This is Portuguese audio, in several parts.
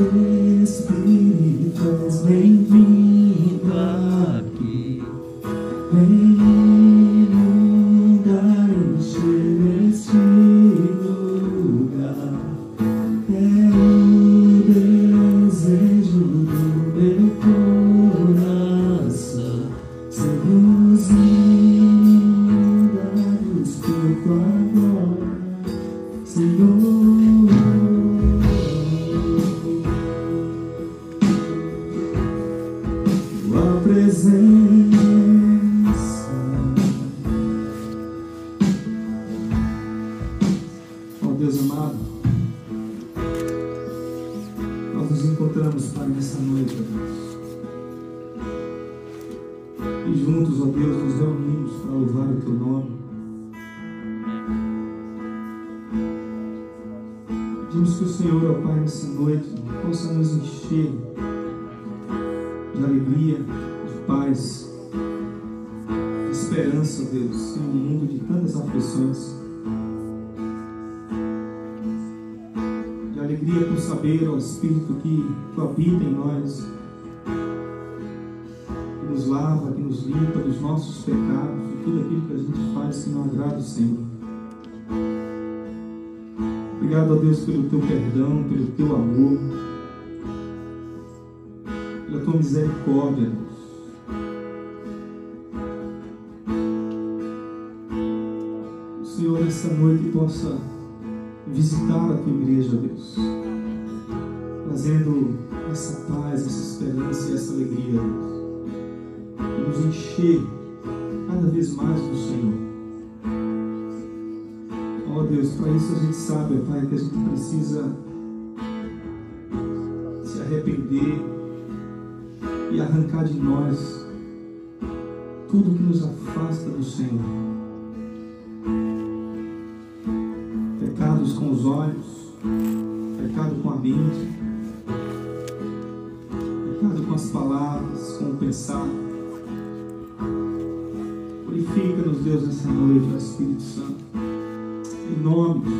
Espírito, faz que não agrada o Senhor. Obrigado, ó Deus, pelo Teu perdão, pelo Teu amor, pela Tua misericórdia, Deus. Senhor, nessa noite, possa visitar a Tua igreja, Deus, trazendo essa paz, essa esperança e essa alegria, Deus, nos encher cada vez mais do Senhor. Deus, para isso a gente sabe, Pai, que a gente precisa se arrepender e arrancar de nós tudo que nos afasta do Senhor. Pecados com os olhos, pecado com a mente, pecado com as palavras, com o pensar. Purifica-nos, Deus, nessa noite, Espírito Santo. Em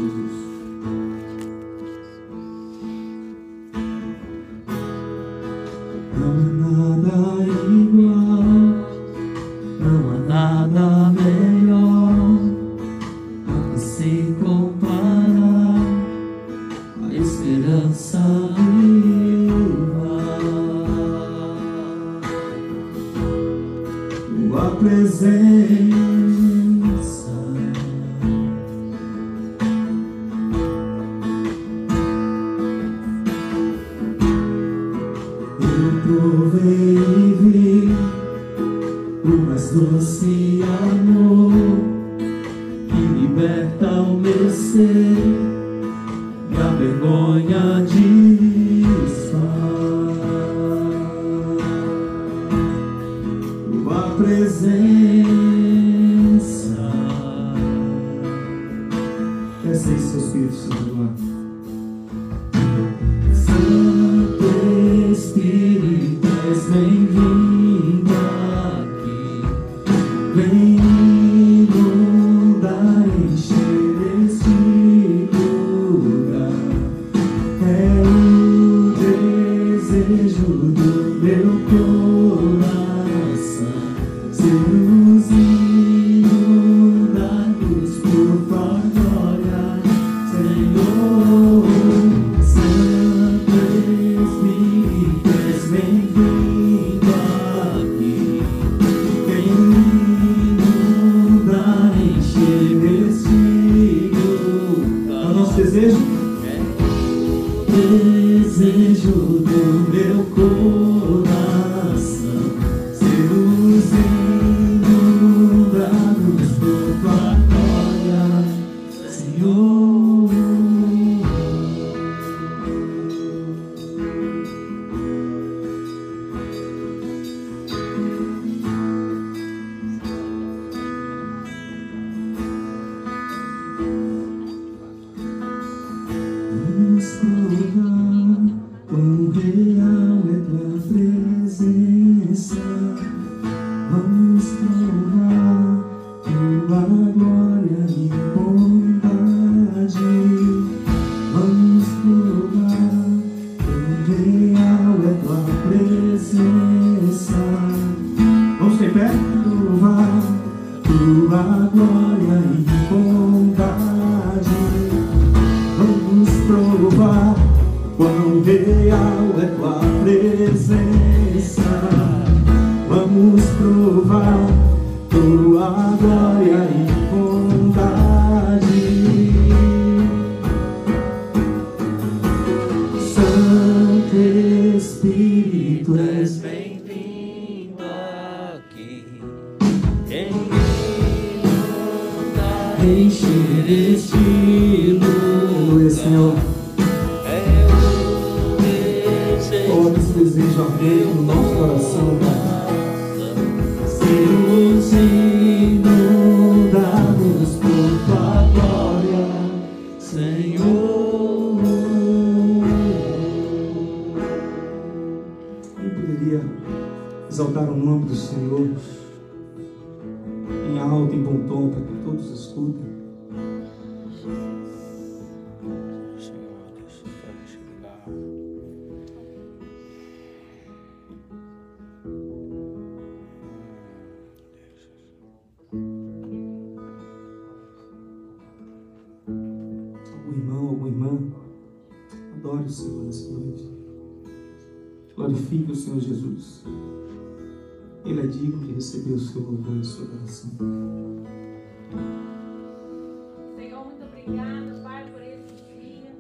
desejo do meu coração. Receber o seu louvor e a sua adoração. Senhor, muito obrigada, Pai, por esse dia.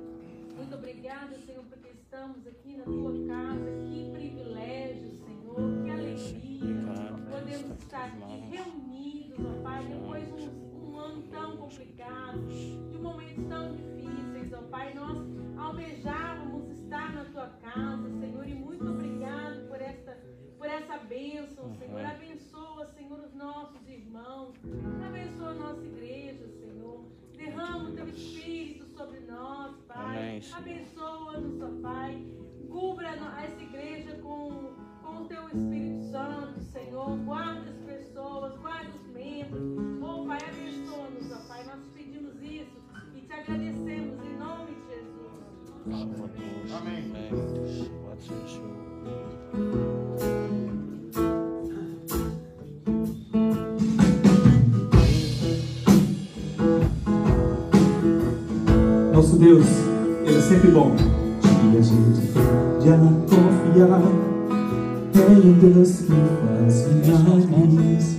Muito obrigada, Senhor, porque estamos aqui na tua casa. Que privilégio, Senhor. Que alegria. Podemos estar aqui reunidos, ó Pai, depois de um, um ano tão complicado, de momentos tão difíceis, ó Pai. Nós almejávamos estar na tua casa, Senhor, e muito obrigado por esta, por essa bênção, Senhor. Os nossos irmãos. Abençoa a nossa igreja, Senhor. Derrama o teu espírito sobre nós, Pai. Amém. Abençoa-nos, ó Pai. Cubra essa igreja com, com o teu Espírito Santo, Senhor. Guarda as pessoas, guarda os membros. Oh, Pai, abençoa-nos, ó Pai. Nós pedimos isso e te agradecemos em nome de Jesus. Amém. Amém. Ser Nosso Deus, Ele é sempre bom. E a gente a confiar em um Deus que faz milagres,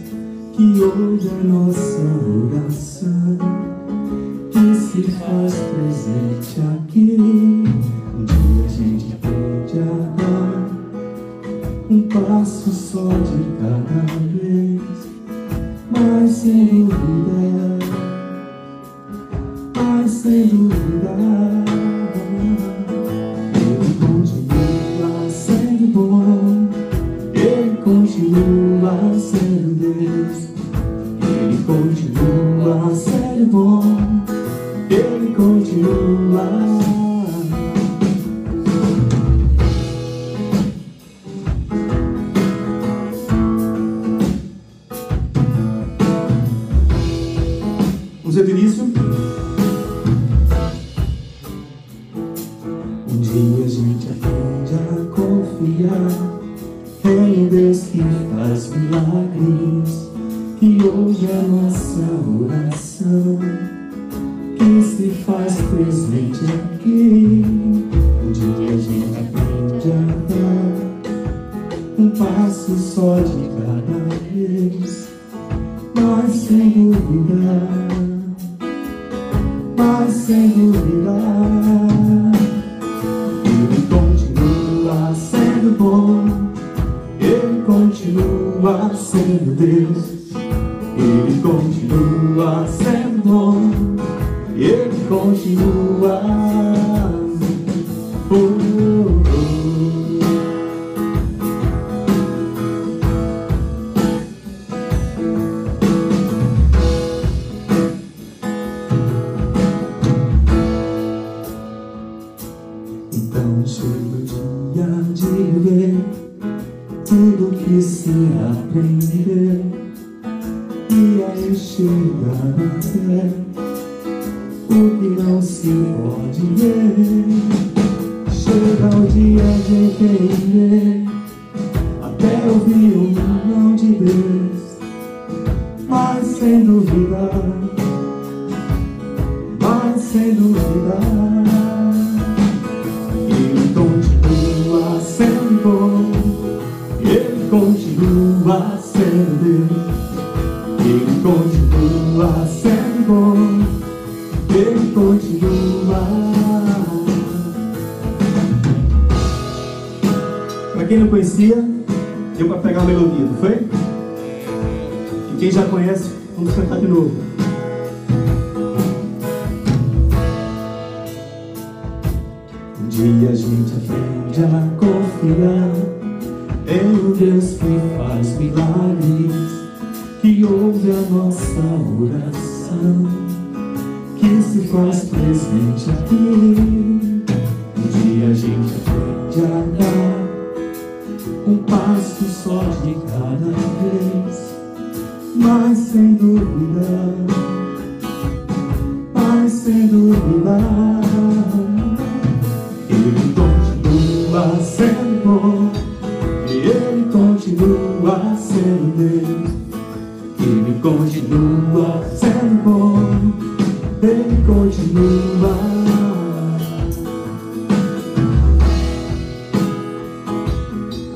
que ouve a nossa oração, que se faz presente aqui. Um dia a gente tende a dar um passo só de cada vez, mas sem dúvida mas sem dúvida continua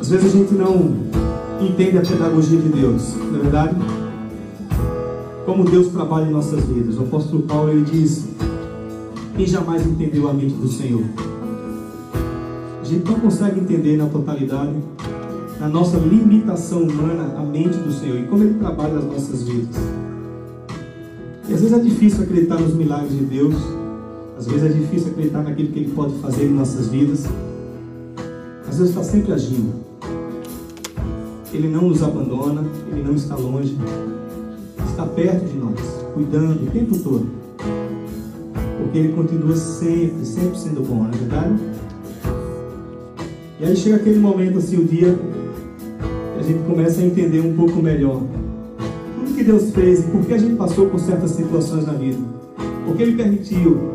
Às vezes a gente não entende a pedagogia de Deus, não é verdade? Como Deus trabalha em nossas vidas. O apóstolo Paulo ele diz: Quem jamais entendeu a mente do Senhor? A gente não consegue entender na totalidade, na nossa limitação humana, a mente do Senhor e como Ele trabalha nas nossas vidas. E às vezes é difícil acreditar nos milagres de Deus, às vezes é difícil acreditar naquilo que Ele pode fazer em nossas vidas. Às vezes está sempre agindo. Ele não nos abandona, Ele não está longe, está perto de nós, cuidando o tempo todo. Porque Ele continua sempre, sempre sendo bom, não é verdade? E aí chega aquele momento assim, o dia, que a gente começa a entender um pouco melhor tudo que Deus fez e por que a gente passou por certas situações na vida. Porque Ele permitiu.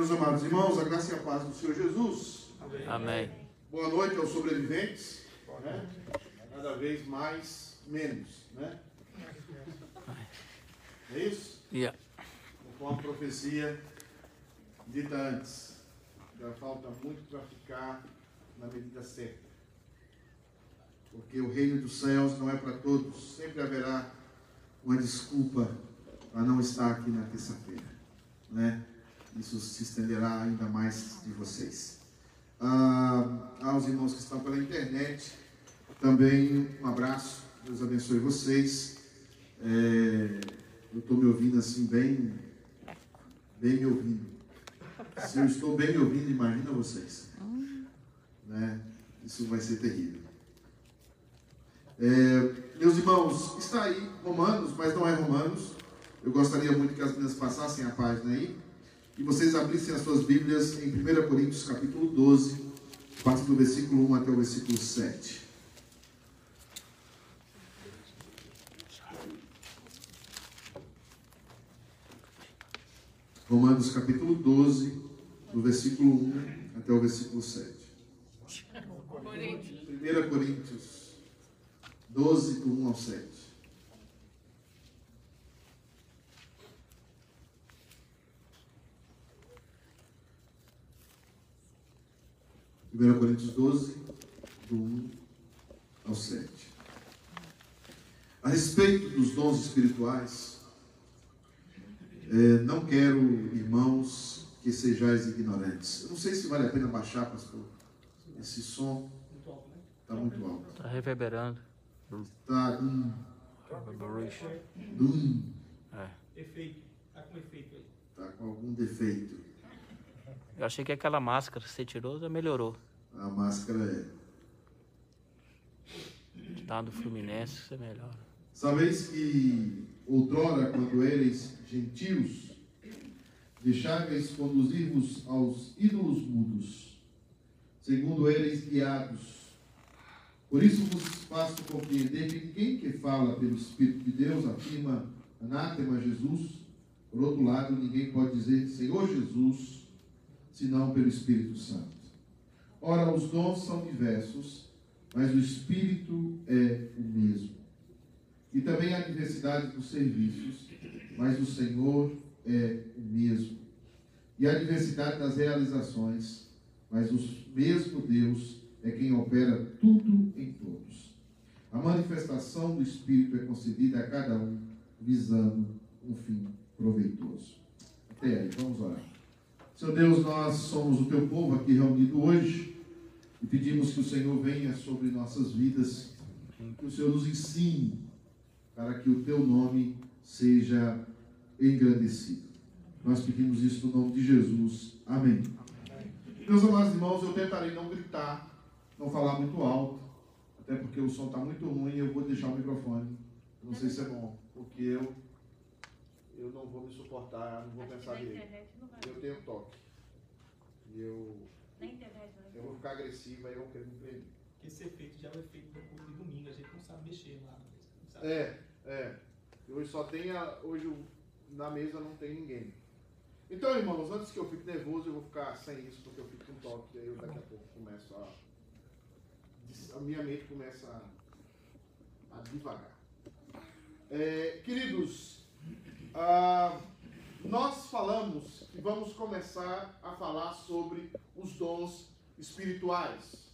Meus amados irmãos, a graça e a paz do Senhor Jesus. Amém. Boa noite aos sobreviventes. Né? Cada vez mais menos, né? É isso? Yeah. Com a profecia dita antes. Já falta muito para ficar na medida certa. Porque o reino dos céus não é para todos. Sempre haverá uma desculpa para não estar aqui na terça-feira. Né? Isso se estenderá ainda mais de vocês. Ah, aos irmãos que estão pela internet, também um abraço. Deus abençoe vocês. É, eu estou me ouvindo assim, bem, bem me ouvindo. Se eu estou bem me ouvindo, imagina vocês. Né? Isso vai ser terrível. É, meus irmãos, está aí Romanos, mas não é Romanos. Eu gostaria muito que as meninas passassem a página aí e vocês abrissem as suas Bíblias em 1 Coríntios capítulo 12, parte do versículo 1 até o versículo 7. Romanos capítulo 12, do versículo 1 até o versículo 7. 1 Coríntios 12, do 1 ao 7. Primeira Coríntios 12, do 1 ao 7. A respeito dos dons espirituais, é, não quero, irmãos, que sejais ignorantes. Eu não sei se vale a pena baixar, pastor, esse som. Está muito alto. Está reverberando. Está. Hum, Reverberation. hum, É. Efeito. Tá com efeito aí. tá com algum defeito. Eu achei que aquela máscara que você tirou já melhorou. A máscara é. Tá do Fluminense, você melhora. Sabeis que outrora, quando eres gentios, deixáveis conduzir-vos aos ídolos mudos, segundo eres guiados. Por isso vos faço compreender que ninguém que fala pelo Espírito de Deus afirma anátema Jesus. Por outro lado, ninguém pode dizer Senhor Jesus, senão pelo Espírito Santo. Ora, os dons são diversos, mas o Espírito é o mesmo. E também há diversidade dos serviços, mas o Senhor é o mesmo. E há diversidade das realizações, mas o mesmo Deus é quem opera tudo em todos. A manifestação do Espírito é concedida a cada um, visando um fim proveitoso. Até aí, vamos orar. Senhor Deus, nós somos o teu povo aqui reunido hoje e pedimos que o Senhor venha sobre nossas vidas, que o Senhor nos ensine para que o teu nome seja engrandecido. Nós pedimos isso no nome de Jesus. Amém. Meus amados irmãos, eu tentarei não gritar, não falar muito alto, até porque o som está muito ruim e eu vou deixar o microfone. Não sei se é bom, porque eu, eu não vou me suportar, não vou Acho pensar na vai. Eu tenho toque. E eu, Na internet não eu vou ficar agressivo, aí eu vou querer me prender. Esse efeito já é feito no culto de domingo, a gente não sabe mexer lá. Não sabe. É, é. Hoje só tem a, hoje o- na mesa não tem ninguém. Então, irmãos, antes que eu fique nervoso, eu vou ficar sem isso, porque eu fico com toque, aí eu daqui a pouco começo a. A minha mente começa a, a divagar. É, queridos, ah, nós falamos que vamos começar a falar sobre os dons espirituais.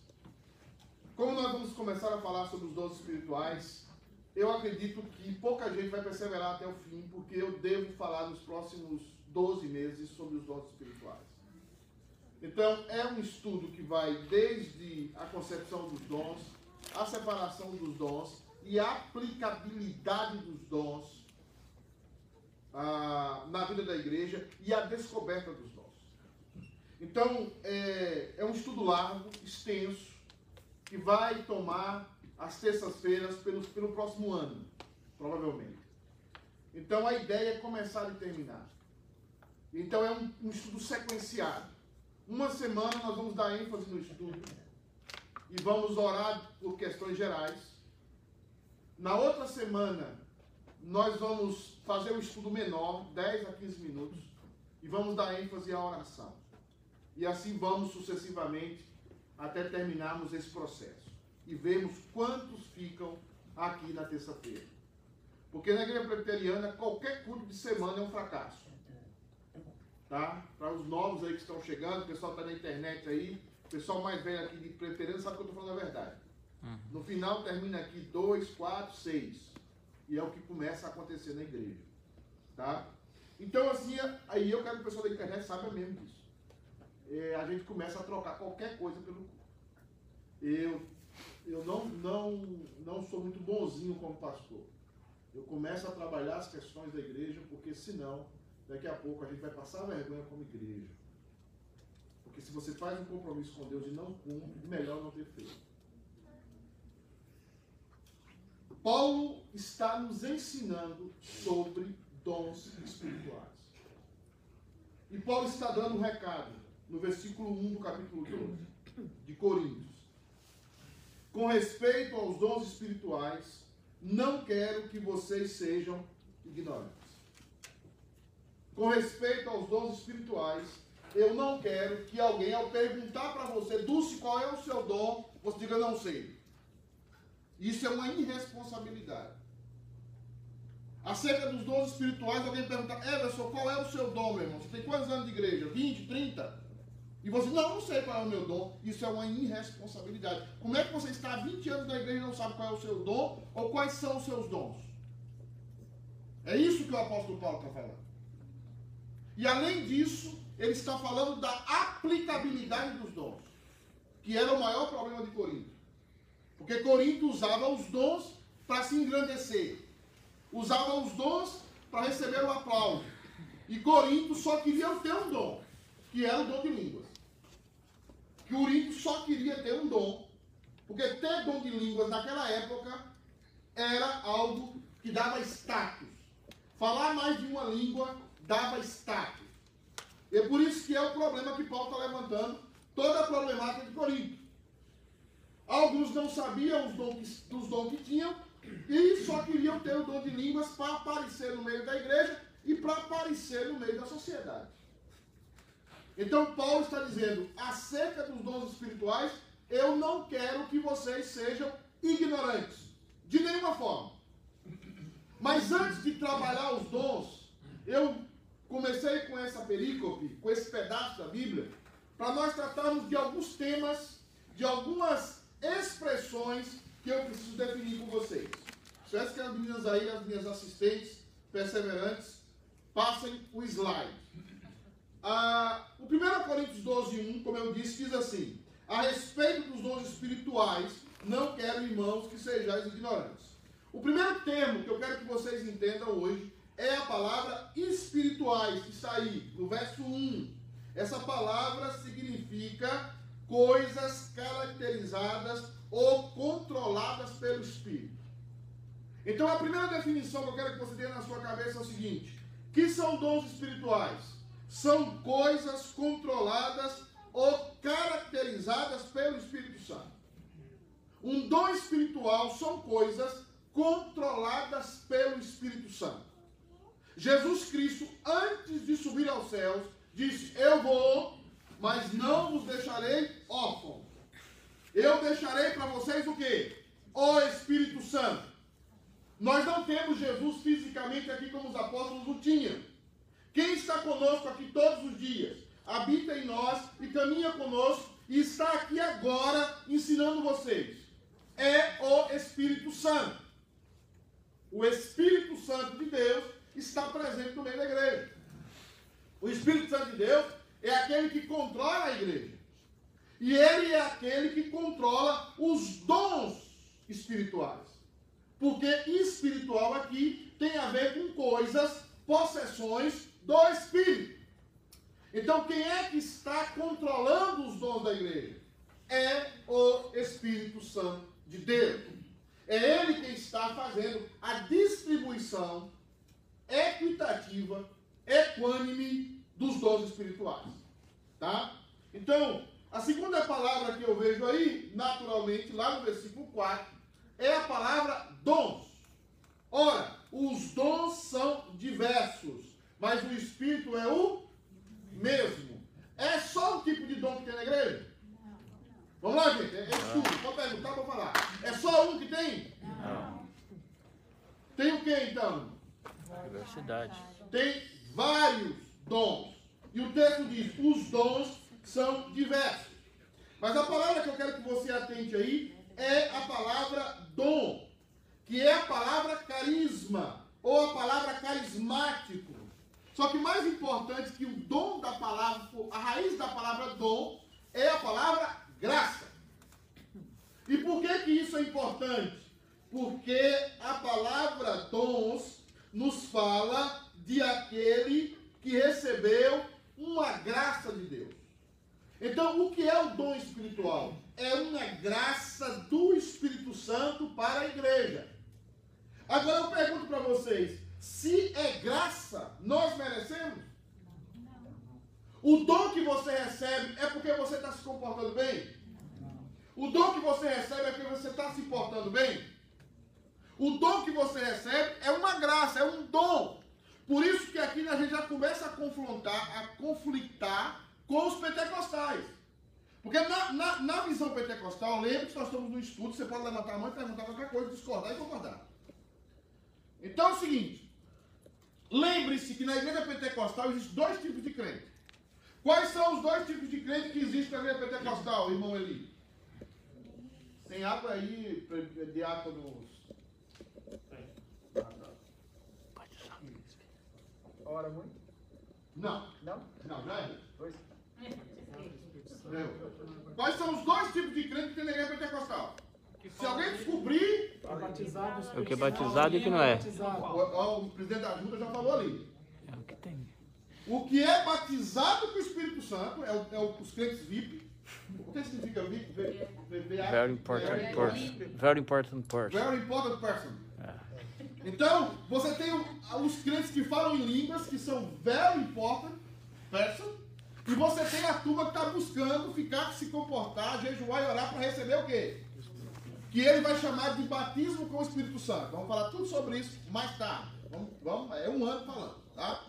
Como nós vamos começar a falar sobre os dons espirituais, eu acredito que pouca gente vai perseverar até o fim, porque eu devo falar nos próximos 12 meses sobre os dons espirituais. Então, é um estudo que vai desde a concepção dos dons, a separação dos dons e a aplicabilidade dos dons ah, na vida da igreja e a descoberta dos dons. Então, é, é um estudo largo, extenso, que vai tomar as terças-feiras pelo, pelo próximo ano, provavelmente. Então a ideia é começar e terminar. Então é um, um estudo sequenciado. Uma semana nós vamos dar ênfase no estudo e vamos orar por questões gerais. Na outra semana nós vamos fazer um estudo menor, 10 a 15 minutos, e vamos dar ênfase à oração. E assim vamos sucessivamente até terminarmos esse processo e vermos quantos ficam aqui na terça-feira. Porque na igreja presbiteriana, qualquer culto de semana é um fracasso. Tá? Para os novos aí que estão chegando, o pessoal está na internet aí, o pessoal mais velho aqui de presbiteriano sabe que eu estou falando a verdade. No final termina aqui 2, 4, 6. E é o que começa a acontecer na igreja. Tá? Então, assim, aí eu quero que o pessoal da internet saiba mesmo disso. É, a gente começa a trocar qualquer coisa pelo culto. Eu, eu não, não, não sou muito bonzinho como pastor. Eu começo a trabalhar as questões da igreja, porque senão, daqui a pouco, a gente vai passar vergonha como igreja. Porque se você faz um compromisso com Deus e não cumpre, melhor não ter feito. Paulo está nos ensinando sobre dons espirituais. E Paulo está dando um recado no versículo 1 do capítulo 12 de Coríntios. Com respeito aos dons espirituais, não quero que vocês sejam ignorantes. Com respeito aos dons espirituais, eu não quero que alguém, ao perguntar para você, Dulce, qual é o seu dom, você diga, não sei. Isso é uma irresponsabilidade. Acerca dos dons espirituais, alguém pergunta, Everson, qual é o seu dom, meu irmão? Você tem quantos anos de igreja? 20, 30? E você, não, não sei qual é o meu dom. Isso é uma irresponsabilidade. Como é que você está há 20 anos na igreja e não sabe qual é o seu dom ou quais são os seus dons? É isso que o apóstolo Paulo está falando. E além disso, ele está falando da aplicabilidade dos dons, que era o maior problema de Corinto. Porque Corinto usava os dons para se engrandecer, usava os dons para receber o aplauso. E Corinto só queria ter um dom, que era o dom de línguas que o Urico só queria ter um dom, porque ter dom de línguas naquela época era algo que dava status. Falar mais de uma língua dava status. É por isso que é o problema que Paulo está levantando, toda a problemática de Corinto. Alguns não sabiam os dons, dos dons que tinham e só queriam ter o dom de línguas para aparecer no meio da igreja e para aparecer no meio da sociedade. Então Paulo está dizendo, acerca dos dons espirituais, eu não quero que vocês sejam ignorantes, de nenhuma forma. Mas antes de trabalhar os dons, eu comecei com essa perícope, com esse pedaço da Bíblia, para nós tratarmos de alguns temas, de algumas expressões que eu preciso definir com vocês. Espero que as meninas aí, as minhas assistentes perseverantes, passem o slide. Ah, o 1 Coríntios 12, 1, como eu disse, diz assim: A respeito dos dons espirituais, não quero, irmãos, que sejais ignorantes. O primeiro termo que eu quero que vocês entendam hoje é a palavra espirituais, que está aí, no verso 1. Essa palavra significa coisas caracterizadas ou controladas pelo Espírito. Então a primeira definição que eu quero que você tenha na sua cabeça é o seguinte: que são dons espirituais? são coisas controladas ou caracterizadas pelo Espírito Santo. Um dom espiritual são coisas controladas pelo Espírito Santo. Jesus Cristo, antes de subir aos céus, disse: Eu vou, mas não vos deixarei órfãos. Eu deixarei para vocês o que? O Espírito Santo. Nós não temos Jesus fisicamente aqui como os apóstolos o tinham. Quem está conosco aqui todos os dias, habita em nós e caminha conosco e está aqui agora ensinando vocês. É o Espírito Santo. O Espírito Santo de Deus está presente no meio da igreja. O Espírito Santo de Deus é aquele que controla a igreja. E ele é aquele que controla os dons espirituais. Porque espiritual aqui tem a ver com coisas, possessões do Espírito. Então, quem é que está controlando os dons da igreja? É o Espírito Santo de Deus. É ele quem está fazendo a distribuição equitativa, equânime dos dons espirituais. Tá? Então, a segunda palavra que eu vejo aí, naturalmente, lá no versículo 4, é a palavra dons. Ora, os dons são diversos mas o Espírito é o mesmo. É só um tipo de dom que tem na igreja? Vamos lá, gente. É, é estudo. Pode perguntar, vou falar. É só um que tem? Não. Tem o que então? Diversidade. Tem vários dons. E o texto diz: os dons são diversos. Mas a palavra que eu quero que você atente aí é a palavra dom, que é a palavra carisma, ou a palavra carismático. Só que mais importante que o dom da palavra, a raiz da palavra dom, é a palavra graça. E por que, que isso é importante? Porque a palavra dons nos fala de aquele que recebeu uma graça de Deus. Então, o que é o dom espiritual? É uma graça do Espírito Santo para a igreja. Agora eu pergunto para vocês: se é graça, nós merecemos? O dom que você recebe é porque você está se comportando bem? O dom que você recebe é porque você está se portando bem? O dom que você recebe é uma graça, é um dom. Por isso que aqui a gente já começa a confrontar, a conflitar com os pentecostais. Porque na, na, na visão pentecostal, lembre que nós estamos no estudo, você pode levantar a mão e perguntar qualquer coisa, discordar e concordar. Então é o seguinte, lembre-se que na igreja pentecostal existem dois tipos de crente. Quais são os dois tipos de crente que existem na igreja pentecostal, irmão Eli? Tem água aí, diáconos? Ora muito? Não. Não? Não, não é. Dois? Não. Quais são os dois tipos de crente que tem na igreja pentecostal? Se alguém descobrir, É batizado, O que é batizado e o que não é. o, o presidente da junta já falou ali. É o que tem. O que é batizado com o Espírito Santo é, o, é o- os crentes VIP. O que significa VIP? V- V- VA? Very important Very person. Very important person. Very important person. É. Então, você tem os crentes que falam em línguas, que são very important person, e você tem a turma que está buscando ficar, se comportar, jejuar e orar para receber o quê? Que ele vai chamar de batismo com o Espírito Santo. Vamos falar tudo sobre isso mais tarde. Vamos, vamos, é um ano falando, tá?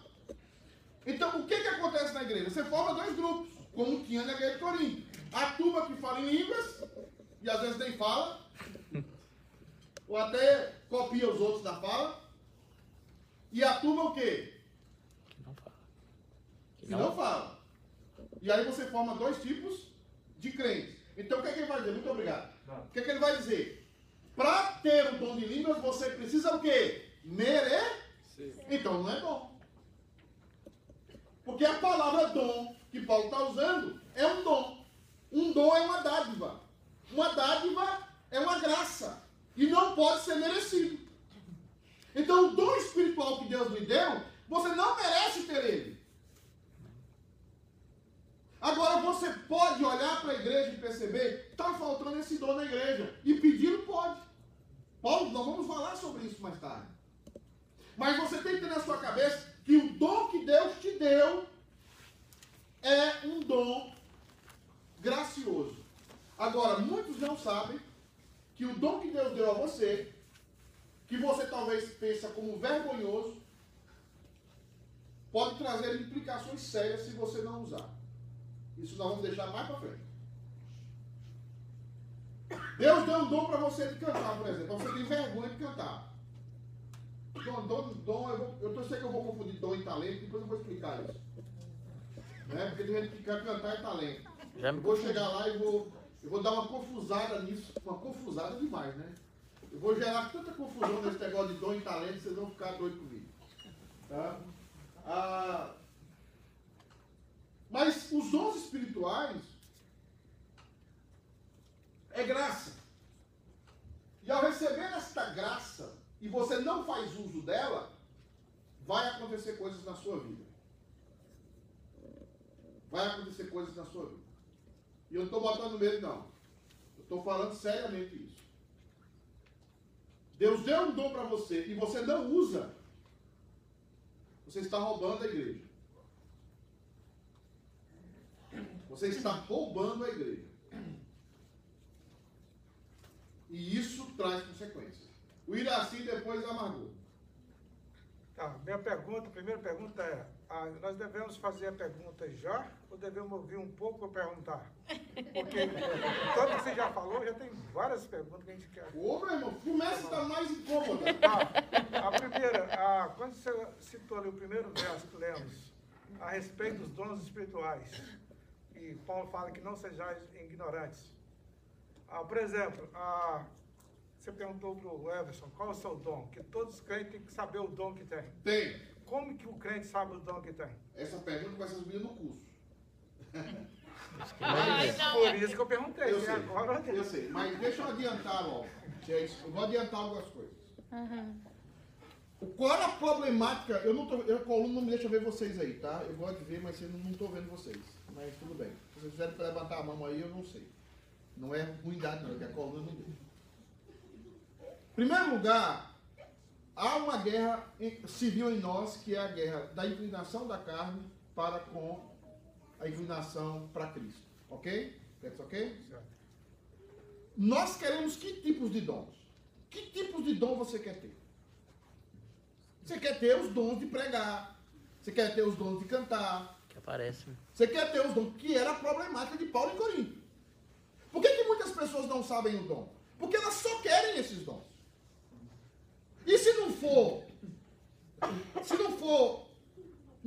Então, o que, que acontece na igreja? Você forma dois grupos, como tinha na igreja de Corinto. A turma que fala em línguas, e às vezes nem fala, ou até copia os outros da fala. E a turma o quê? Que não fala. Que não fala. E aí você forma dois tipos de crentes. Então o que, é que ele vai dizer? Muito obrigado. O que, é que ele vai dizer? Para ter o dom de línguas, você precisa o quê? Merecer. Então não é dom. Porque a palavra dom que Paulo está usando é um dom. Um dom é uma dádiva. Uma dádiva é uma graça. E não pode ser merecido. Então o dom espiritual que Deus lhe deu, você não merece ter ele. Agora você pode olhar para a igreja e perceber, está faltando esse dom na igreja. E pedir pode. Paulo, nós vamos falar sobre isso mais tarde. Mas você tem que ter na sua cabeça que o dom que Deus te deu é um dom gracioso. Agora, muitos não sabem que o dom que Deus deu a você, que você talvez pensa como vergonhoso, pode trazer implicações sérias se você não usar. Isso nós vamos deixar mais para frente. Deus deu um dom para você de cantar, por exemplo. Você tem vergonha de cantar. Dom, dom, dom eu, vou, eu sei que eu vou confundir dom e talento, depois eu vou explicar isso. Né? Porque tem gente que quer cantar é talento. Já me Eu vou chegar lá e vou, eu vou dar uma confusada nisso. Uma confusada demais, né? Eu vou gerar tanta confusão nesse negócio de dom e talento, vocês vão ficar doidos comigo. Tá? Ah, mas os dons espirituais é graça. E ao receber esta graça e você não faz uso dela, vai acontecer coisas na sua vida. Vai acontecer coisas na sua vida. E eu não estou botando medo, não. Eu estou falando seriamente isso. Deus deu um dom para você e você não usa, você está roubando a igreja. Você está roubando a igreja. E isso traz consequências. O Iraci depois amargou. Tá, minha pergunta, a primeira pergunta é, ah, nós devemos fazer a pergunta já ou devemos ouvir um pouco para perguntar? Porque tanto que você já falou, já tem várias perguntas que a gente quer. Ô, meu irmão, começa a estar mais incômoda. Tá, a primeira, ah, quando você citou ali o primeiro verso que lemos, a respeito dos dons espirituais, e Paulo fala que não sejais ignorantes. Ah, por exemplo, ah, você perguntou para o Everson qual é o seu dom, que todos os crentes têm que saber o dom que tem. Tem. Como que o crente sabe o dom que tem? Essa pergunta vai ser subida no curso. Ai, não. Por isso que eu perguntei. Eu sei, agora eu sei, mas deixa eu adiantar logo. que é isso. Eu vou adiantar algumas coisas. O- Qual era a problemática? Eu não tô, eu, aluno não me deixa ver vocês aí, tá? Eu gosto de ver, mas eu não estou vendo vocês. Mas tudo bem. Se vocês quiserem levantar a mão aí, eu não sei. Não é ruindade, não, é que a coluna não deixa. Em primeiro lugar, há uma guerra civil em nós, que é a guerra da inclinação da carne para com a inclinação para Cristo. Ok? That's ok? Certo. Nós queremos que tipos de dons? Que tipos de dom você quer ter? Você quer ter os dons de pregar. Você quer ter os dons de cantar. Que aparece. né? Você quer ter os dons, que era a problemática de Paulo em Corinto. Por que, que muitas pessoas não sabem o dom? Porque elas só querem esses dons. E se não for, se não for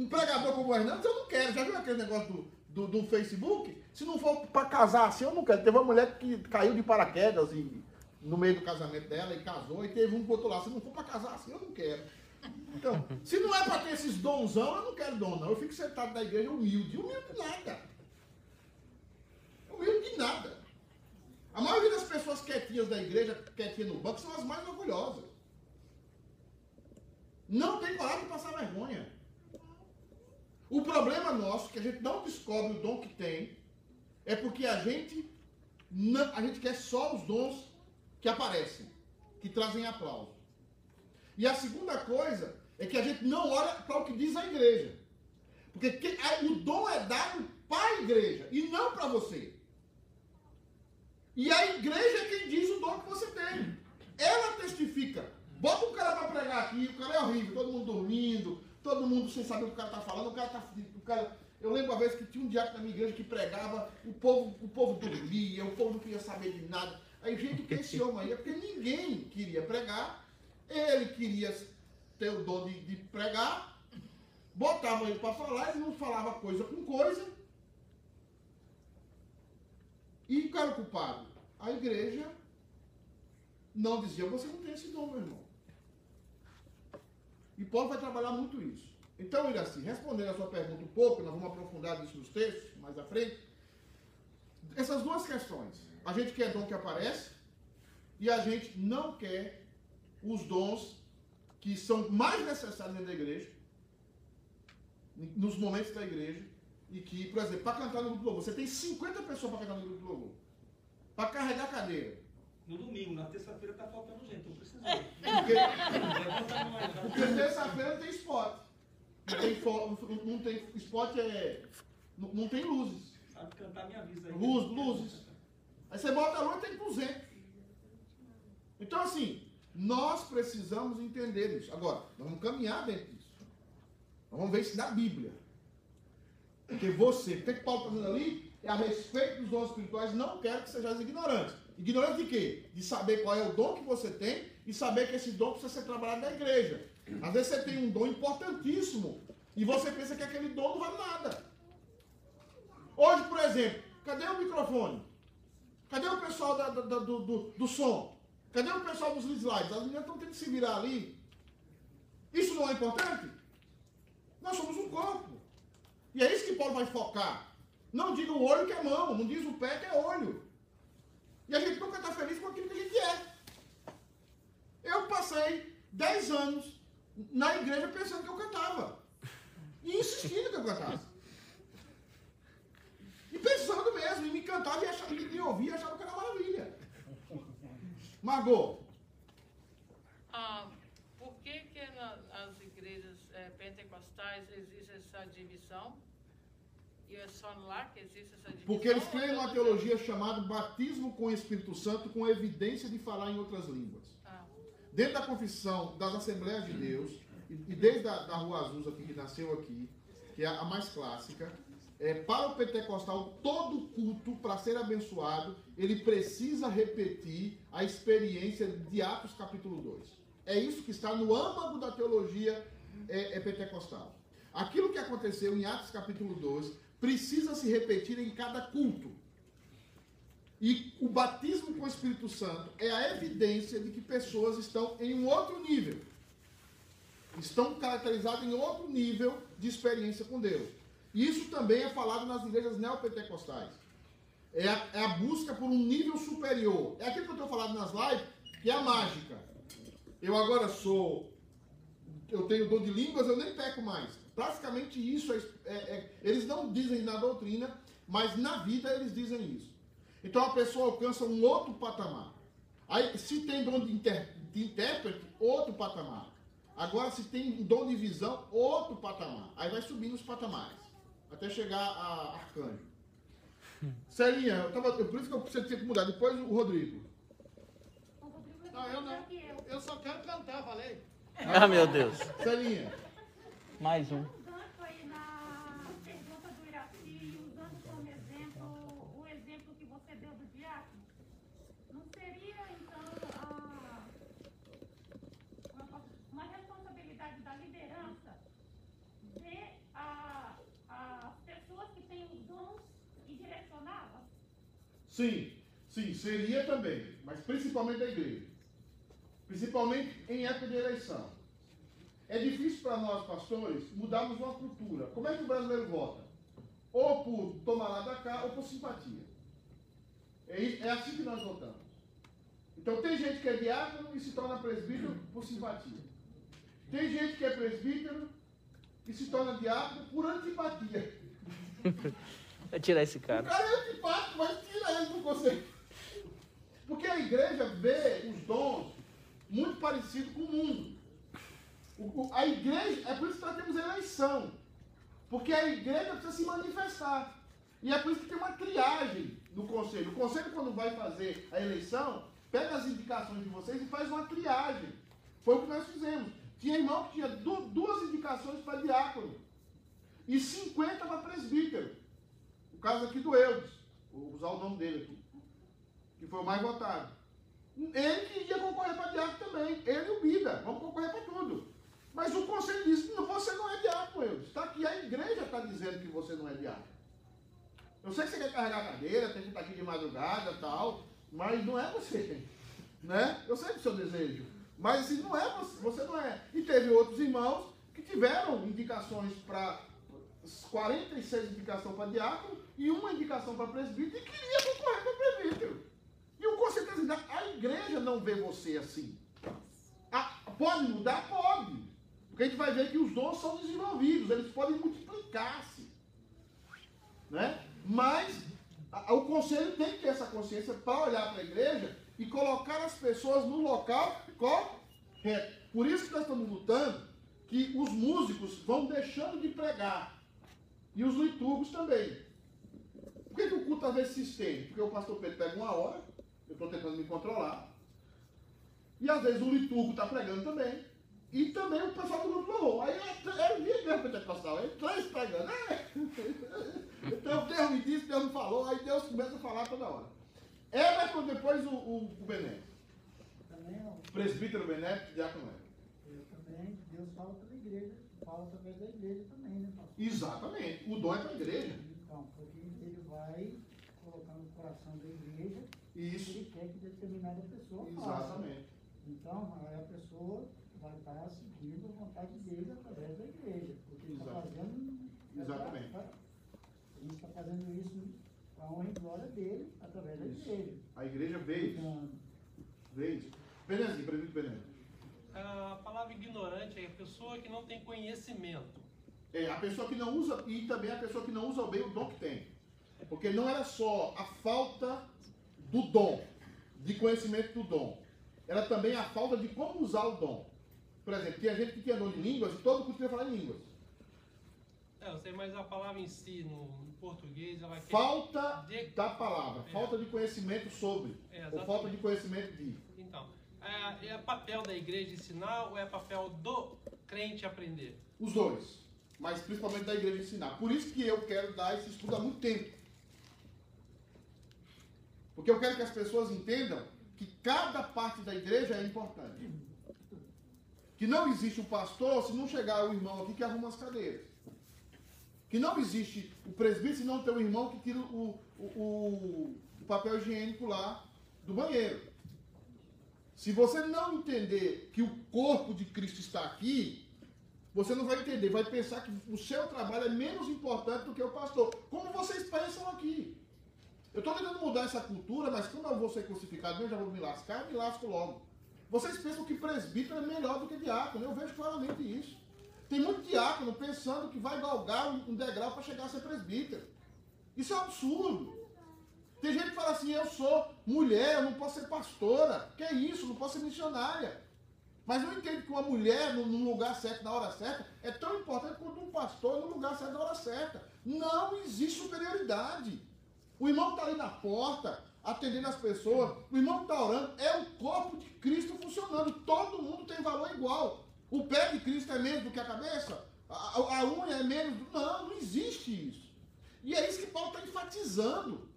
um pregador como o Hernandes, eu não quero. Já viu aquele negócio do, do, do Facebook? Se não for para casar assim, eu não quero. Teve uma mulher que caiu de paraquedas e, no meio do casamento dela e casou, e teve um botou lá. Se não for para casar assim, eu não quero. Então, se não é para ter esses donzão, eu não quero dom, não. Eu fico sentado na igreja humilde. Humilde nada. Humilde de nada. A maioria das pessoas quietinhas da igreja, quietinhas no banco, são as mais orgulhosas. Não tem coragem de passar vergonha. O problema nosso, que a gente não descobre o dom que tem, é porque a gente, não, a gente quer só os dons que aparecem, que trazem aplauso. E a segunda coisa é que a gente não olha para o que diz a igreja. Porque que- a- o dom é dado para a igreja e não para você. E a igreja é quem diz o dom que você tem. Ela testifica. Bota um cara para pregar aqui, o cara é horrível, todo mundo dormindo, todo mundo sem saber o que o cara está falando, o cara tá. O cara, eu lembro uma vez que tinha um diácono na minha igreja que pregava, o povo, o povo dormia, o povo não queria saber de nada. Aí, gente, o que esse homem aí? É porque ninguém queria pregar, ele queria ter o dom de, de pregar, botava ele para falar, ele não falava coisa com coisa. E o culpado? A igreja não dizia, você não tem esse dom, meu irmão. E Paulo vai trabalhar muito isso. Então, Iraci, respondendo a sua pergunta um pouco, nós vamos aprofundar isso nos textos mais à frente. Essas duas questões. A gente quer dom que aparece e a gente não quer os dons que são mais necessários dentro da igreja, nos momentos da igreja, e que, por exemplo, para cantar no grupo de louvor, você tem 50 pessoas para cantar no grupo de louvor. Para carregar cadeira. No domingo, na terça-feira tá faltando gente, eu preciso. Porque, já. porque terça-feira tem spot. Não tem, fo- não tem spot, é, não, não tem luzes. Sabe cantar, me avisa aí. Luz, luzes. Aí você bota a luz e tem 200. Então, assim, nós precisamos entender isso. Agora, nós vamos caminhar dentro disso. Nós vamos ver isso na Bíblia. Porque você, o que que Paulo está dizendo ali? É a respeito dos dons espirituais, não quero que sejais ignorantes. Ignorante de quê? De saber qual é o dom que você tem e saber que esse dom precisa ser trabalhado na igreja. Às vezes você tem um dom importantíssimo e você pensa que aquele dom não vale nada. Hoje, por exemplo, cadê o microfone? Cadê o pessoal da- da- do, do- do som? Cadê o pessoal dos slides? As meninas estão tendo que se virar ali. Isso não é importante? Nós somos um corpo. E é isso que Paulo vai focar. Não diga o olho que é mão, não diz o pé que é olho. E a gente nunca está feliz com aquilo que a gente é. Eu passei 10 anos na igreja pensando que eu cantava. E insistindo que eu cantasse. E pensando mesmo, e me cantava e, achava, e me ouvia e achava que era maravilha. Margot, Ah, por que que nas igrejas eh, pentecostais existe essa divisão? E é só lá que existe essa divisão? porque eles creem numa todas teologia chamada batismo com o Espírito Santo com evidência de falar em outras línguas. as- Ah, Dentro da confissão das Assembleias de Deus, e, e desde a da Rua Azusa, aqui, que nasceu aqui, que é a mais clássica, é, para o pentecostal, todo culto, para ser abençoado, ele precisa repetir a experiência de Atos capítulo 2. É isso que está no âmago da teologia é, é pentecostal. Aquilo que aconteceu em Atos capítulo 2 precisa se repetir em cada culto. E o batismo com o Espírito Santo é a evidência de que pessoas estão em um outro nível. Estão caracterizadas em outro nível de experiência com Deus. Isso também é falado nas igrejas neopentecostais. É a, é a busca por um nível superior. É aquilo que eu estou falando nas lives, que é a mágica. Eu agora sou. Eu tenho dom de línguas, eu nem peco mais. Praticamente isso. É, é, é, eles não dizem na doutrina, mas na vida eles dizem isso. Então a pessoa alcança um outro patamar. Aí, se tem dom de, inter, de intérprete, outro patamar. Agora, se tem dom de visão, outro patamar. Aí vai subindo os patamares. Até chegar a arcanjo. Celinha, eu tava, por isso que eu tinha que mudar. Depois o Rodrigo. Não, eu não. Eu só quero cantar, falei. Ah, meu Deus. Celinha. Mais um. gancho aí na pergunta do Iraci, usando como exemplo o exemplo que você deu do diácono, não seria então a- uma, uma responsabilidade da liderança ver a- as pessoas que têm os dons e direcioná-las? Sim, sim, seria também. Mas principalmente da igreja. Principalmente em época de eleição. É difícil para nós, pastores, mudarmos uma cultura. Como é que o brasileiro vota? Ou por tomar lá da cá, ou por simpatia. É, é assim que nós votamos. Então tem gente que é diácono e se torna presbítero por simpatia. Tem gente que é presbítero e se torna diácono por antipatia. Vai tirar esse O cara. cara é antipático, mas tira ele do conselho. Porque a igreja vê os dons muito parecidos com o mundo. A igreja, é por isso que nós temos eleição. Porque a igreja precisa se manifestar. E é por isso que tem uma triagem no conselho. O conselho, quando vai fazer a eleição, pega as indicações de vocês e faz uma triagem. Foi o que nós fizemos. Tinha irmão que tinha du- duas indicações para diácono e 50 para presbítero. O caso aqui do Eudes, vou usar o nome dele aqui, que foi o mais votado. Ele que ia concorrer para diácono também, ele e o Bida, vamos concorrer para tudo. Mas o conselho disse, não, você não é diácono, Eudes. Está aqui, a igreja está dizendo que você não é diácono. Eu sei que você quer carregar a cadeira, tem que estar aqui de madrugada tal, mas não é você. Né? Eu sei do seu desejo. Mas assim, não é você, você não é. E teve outros irmãos que tiveram indicações para 46 indicações para diácono e uma indicação para presbítero e queria concorrer para presbítero. E o conselho está dizendo, a igreja não vê você assim. Ah, pode mudar? Pode. Porque a gente vai ver que os dons são desenvolvidos, eles podem multiplicar-se. Né? Mas a- o conselho tem que ter essa consciência para olhar para a igreja e colocar as pessoas no local correto. Por isso que nós estamos lutando que os músicos vão deixando de pregar. E os liturgos também. Por que, que o culto às vezes se estende? Porque o pastor Pedro pega uma hora, eu estou tentando me controlar. E às vezes o liturgo está pregando também. E também o pessoal do grupo louvor. Aí é, é via igreja pentecostal, é três pregando. É. Então Deus me disse, Deus me falou, aí Deus começa a falar toda hora. Everton, depois o, o, o Bené. Presbítero Bené, diácono Everton. eu também, Deus fala pela igreja, fala através da igreja também, né, pastor? Exatamente. O dom é para a igreja. Então, porque ele vai colocar no coração da igreja Isso. ele quer que determinada pessoa faça. Exatamente. Então, aí a pessoa vai estar seguindo a vontade dele através da igreja, porque ele está fazendo. Exatamente. pra- pra- Ele está fazendo isso para a honra e glória dele através da Isso. igreja. A igreja vê isso. Então, isso. Benézinho, presbítero Bené. A palavra ignorante é a pessoa que não tem conhecimento. É, a pessoa que não usa, e também a pessoa que não usa bem o dom que tem. Porque não era só a falta do dom, de conhecimento do dom. Era também a falta de como usar o dom. Por exemplo, tinha gente que tinha dom de línguas e todo mundo queria falar em línguas. É, eu sei, mas a palavra em si, no, no português, ela. Falta de- da palavra, É. falta de conhecimento sobre, É, ou falta de conhecimento de. Então, é, é papel da igreja ensinar ou é papel do crente aprender? Os dois. Mas principalmente da igreja ensinar. Por isso que eu quero dar esse estudo há muito tempo. Porque eu quero que as pessoas entendam que cada parte da igreja é importante. Que não existe o pastor se não chegar o irmão aqui que arruma as cadeiras. Que não existe o presbítero se não ter o irmão que tira o, o, o papel higiênico lá do banheiro. Se você não entender que o corpo de Cristo está aqui, você não vai entender, vai pensar que o seu trabalho é menos importante do que o pastor. Como vocês pensam aqui. Eu estou tentando mudar essa cultura, mas como eu vou ser crucificado, eu já vou me lascar, me lasco logo. Vocês pensam que presbítero é melhor do que diácono. Eu vejo claramente isso. Tem muito diácono pensando que vai galgar um degrau para chegar a ser presbítero. Isso é um absurdo. Tem gente que fala assim, eu sou mulher, eu não posso ser pastora. Que é isso? Não posso ser missionária. Mas não entende que uma mulher no lugar certo, na hora certa, é tão importante quanto um pastor no lugar certo, na hora certa. Não existe superioridade. O irmão está ali na porta, atendendo as pessoas, o irmão está orando, é o corpo de Cristo funcionando. Todo mundo tem valor igual. O pé de Cristo é menos do que a cabeça? A, a, unha é menos do... Não, não existe isso. E é isso que Paulo está enfatizando.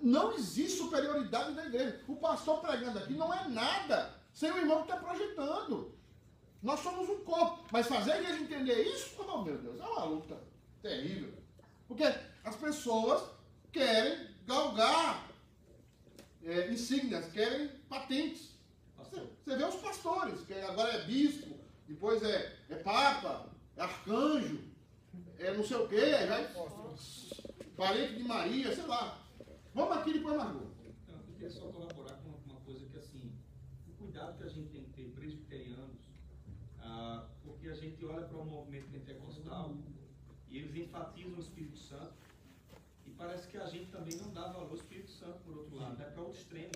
Não existe superioridade na igreja. O pastor pregando aqui não é nada sem o irmão que está projetando. Nós somos um corpo. Mas fazer a igreja entender isso, oh meu Deus, é uma luta terrível. Porque as pessoas querem galgar é, insígnias, querem patentes. Você, vê os pastores, que agora é bispo, depois é, é papa, é arcanjo, é não sei o quê, já é parente de Maria, sei lá. Vamos aqui depois, Margot. Eu queria só colaborar com uma coisa que, assim, o cuidado que a gente tem que ter, presbiterianos, ah, porque a gente olha para o movimento pentecostal e eles enfatizam o Espírito Santo e parece que a gente também não dá valor ao Espírito Santo, por outro lado, é para outro extremo,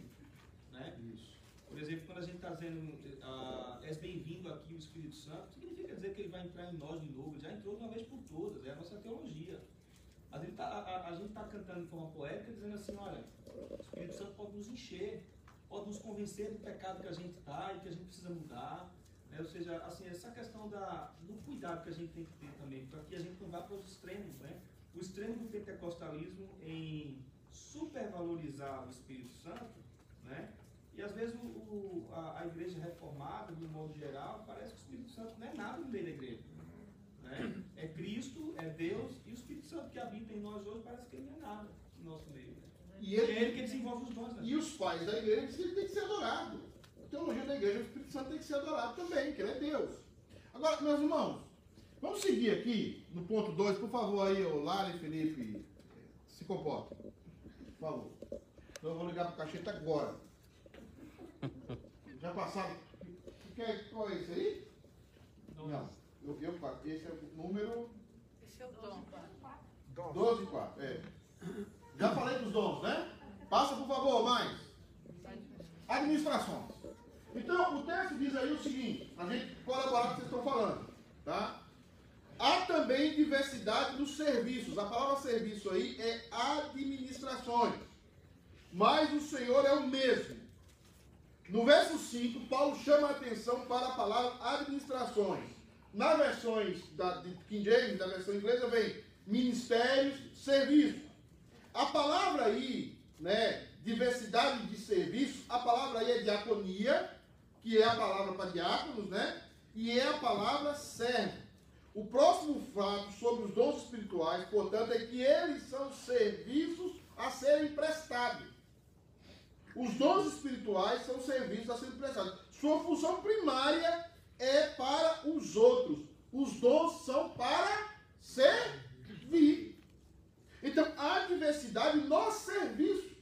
né? Isso. Por exemplo, quando a gente está dizendo, ah, és bem-vindo aqui o Espírito Santo, significa dizer que ele vai entrar em nós de novo, ele já entrou de uma vez por todas, é a nossa teologia. A gente está tá cantando de forma poética, dizendo assim, olha, o Espírito Santo pode nos encher, pode nos convencer do pecado que a gente está e que a gente precisa mudar. Né? Ou seja, assim, essa questão da, do cuidado que a gente tem que ter também, para que a gente não vá para os extremos. Né? O extremo do pentecostalismo em supervalorizar o Espírito Santo, né? E às vezes o, o, a, a, igreja reformada, de um modo geral, parece que o Espírito Santo não é nada no meio da igreja. Né? É Cristo, é Deus e o Espírito Santo que habita em nós hoje parece que ele não é nada no nosso meio. Né? E ele, é ele que desenvolve os dons. Né? E os pais da igreja dizem que ele tem que ser adorado. A teologia da igreja, o Espírito Santo tem que ser adorado também, que ele é Deus. Agora, meus irmãos, vamos seguir aqui no ponto 2, por favor, aí, o Lari e Felipe, se comportem. Por favor. Então eu vou ligar para o cacheta agora. Já passaram. Qual é esse aí? Não. Eu, eu, esse é o número. Esse é o dom. 12 e 4. É. Já falei dos dons, né? Passa, por favor, mais. Administrações. Então, o texto diz aí o seguinte, a gente colaborar com o que vocês estão falando. Tá? Há também diversidade nos serviços. A palavra serviço aí é administrações. Mas o Senhor é o mesmo. No verso 5, Paulo chama a atenção para a palavra administrações. Nas versões da, de King James, da versão inglesa, vem ministérios, serviços. A palavra aí, né, diversidade de serviços, a palavra aí é diaconia, que é a palavra para diáconos, né? E é a palavra servo. O próximo fato sobre os dons espirituais, portanto, é que eles são serviços a serem prestados. Os dons espirituais são serviços a serem prestados. Sua função primária é para os outros. Os dons são para servir. Então, há diversidade no serviço.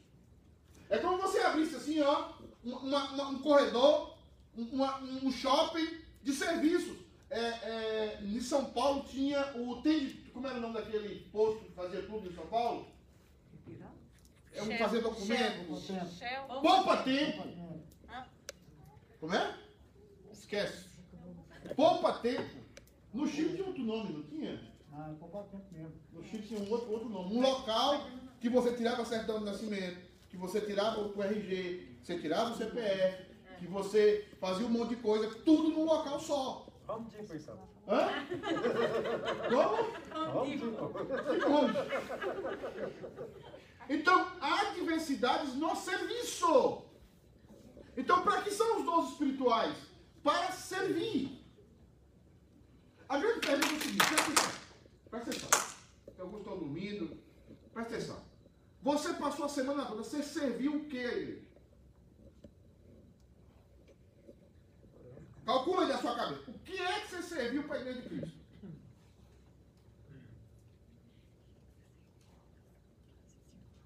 É como você abrisse assim, ó, uma, uma, um corredor, uma, um shopping de serviços. É, é, em São Paulo tinha o. Tem, como era o nome daquele posto que fazia tudo em São Paulo? É um fazer documentos. Poupa tempo. Como é? Esquece. Poupa tempo. No Chile tinha outro nome, não tinha? Ah, é poupa tempo mesmo. No Chile tinha um outro, outro nome. Um local que você tirava a certidão de nascimento, que você tirava o RG, você tirava o CPF, que você fazia um monte de coisa, tudo num local só. Vamos de pensar. Hã? Como? Vamos Então, há diversidades no serviço. Então, para que são os dons espirituais? Para servir. A grande pergunta é o seguinte, presta atenção. Presta atenção. Alguns estão dormindo. Presta atenção. Você passou a semana toda, você serviu o que a igreja? Calcula aí na sua cabeça. O que é que você serviu para a igreja de Cristo?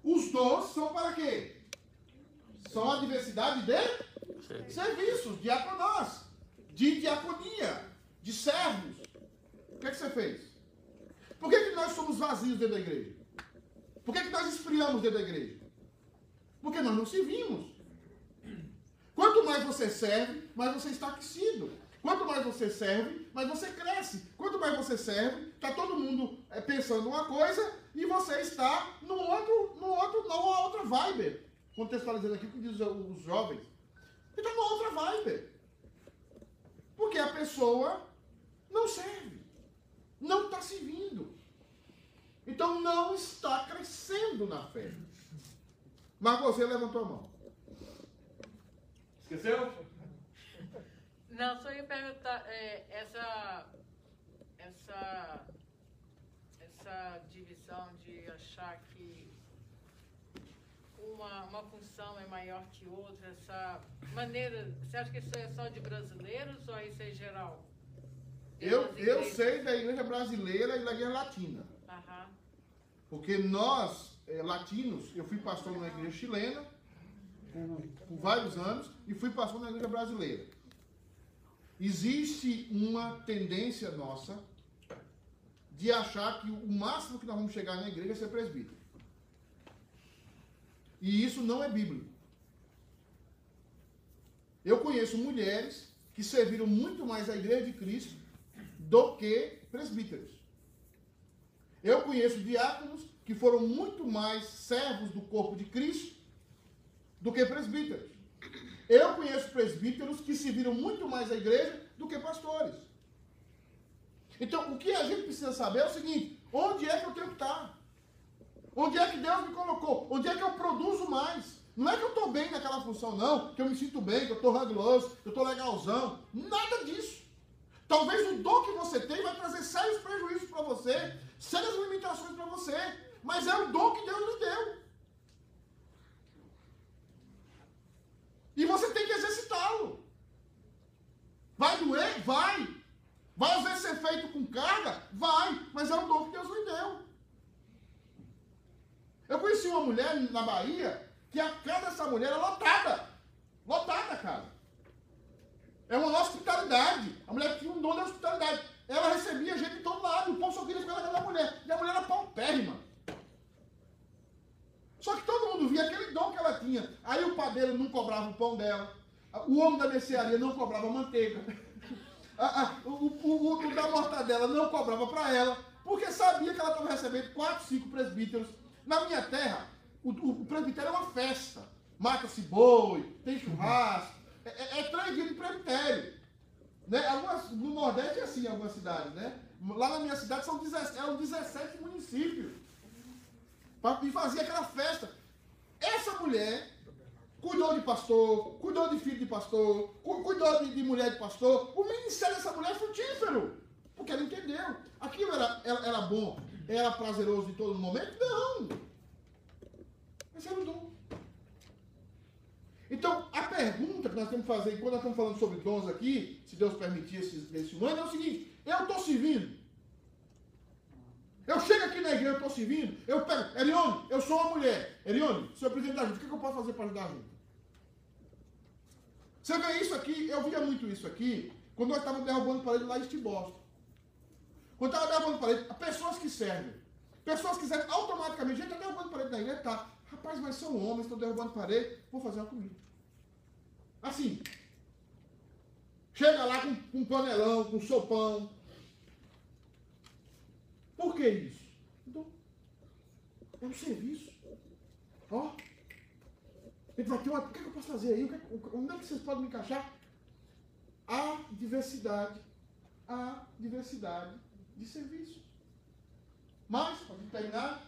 Os dons são para quê? São a diversidade de serviços, diaconós, de diaconia, de servos. O que, é que você fez? Por que, que nós somos vazios dentro da igreja? Por que, que nós esfriamos dentro da igreja? Porque nós não servimos. Quanto mais você serve, mais você está aquecido. Quanto mais você serve, mais você cresce. Quanto mais você serve, está todo mundo é, pensando uma coisa e você está no outro, no outro, numa outra vibe. Contextualizando aqui o que diz os jovens. Está numa outra vibe. Porque a pessoa não serve. Não está servindo. Então não está crescendo na fé. Mas você levantou a mão. Esqueceu? Não, só ia perguntar, é, essa, essa, essa divisão de achar que uma, uma função é maior que outra, essa maneira, você acha que isso é só de brasileiros ou isso é geral? Eu, eu sei da igreja brasileira e da igreja latina. Aham. Porque nós, é, latinos, eu fui pastor numa igreja chilena por, por vários anos e fui pastor na igreja brasileira. Existe uma tendência nossa de achar que o máximo que nós vamos chegar na igreja é ser presbítero. E isso não é bíblico. Eu conheço mulheres que serviram muito mais a igreja de Cristo do que presbíteros. Eu conheço diáconos que foram muito mais servos do corpo de Cristo do que presbíteros. Eu conheço presbíteros que se viram muito mais a igreja do que pastores. Então, o que a gente precisa saber é o seguinte: onde é que eu tenho que estar? Onde é que Deus me colocou? Onde é que eu produzo mais? Não é que eu estou bem naquela função, não, que eu me sinto bem, que eu estou ranguloso, que eu estou legalzão. Nada disso. Talvez o dom que você tem vai trazer sérios prejuízos para você, sérias limitações para você, mas é o dom que Deus lhe deu. E você tem que exercitá-lo. Vai doer? Vai. Vai às vezes ser feito com carga? Vai. Mas é o dom que Deus lhe deu. Eu conheci uma mulher na Bahia que a casa dessa mulher é lotada. Lotada a casa. É uma hospitalidade. A mulher tinha um dom de hospitalidade. Ela recebia gente de todo lado. O povo só queria ficar na casa da mulher. E a mulher era paupérrima. Só que todo mundo via aquele dom que ela Aí o padeiro não cobrava o pão dela. O homem da mercearia não cobrava manteiga. o, o, o, da mortadela não cobrava para ela. Porque sabia que ela estava recebendo quatro, cinco presbíteros. Na minha terra, o, o, é uma festa. Mata-se boi, tem churrasco. É, é, é três dias de. Né? Algumas, no Nordeste é assim, em algumas cidades. Né? Lá na minha cidade são 17, eram 17 municípios e fazia aquela festa. Essa mulher cuidou de pastor, cuidou de filho de pastor, cuidou de, de mulher de pastor. O ministério dessa mulher é frutífero, porque ela entendeu. Aquilo era, era, era bom, era prazeroso em todo momento? Não. Mas era um dom. Então, a pergunta que nós temos que fazer, quando nós estamos falando sobre dons aqui, se Deus permitir esse, esse é o seguinte: eu estou servindo. Eu chego aqui na igreja, eu estou servindo, eu pego, Erione, eu sou uma mulher. Erione, senhor presidente da junta, o que, eu posso fazer para ajudar a junta? Você vê isso aqui, eu via muito isso aqui, quando nós estávamos derrubando parede lá em Boston. Quando estava derrubando parede, pessoas que servem, pessoas que servem automaticamente, gente, está derrubando parede na igreja, tá. Rapaz, mas são homens, estão derrubando parede, vou fazer uma comida. Assim. Chega lá com, com um panelão, com um sopão, por que isso? Então, é um serviço. Ó. Ele vai ter uma. O que, é que eu posso fazer aí? Onde é que vocês podem me encaixar? Há diversidade. Há diversidade de serviços. Mas, para terminar,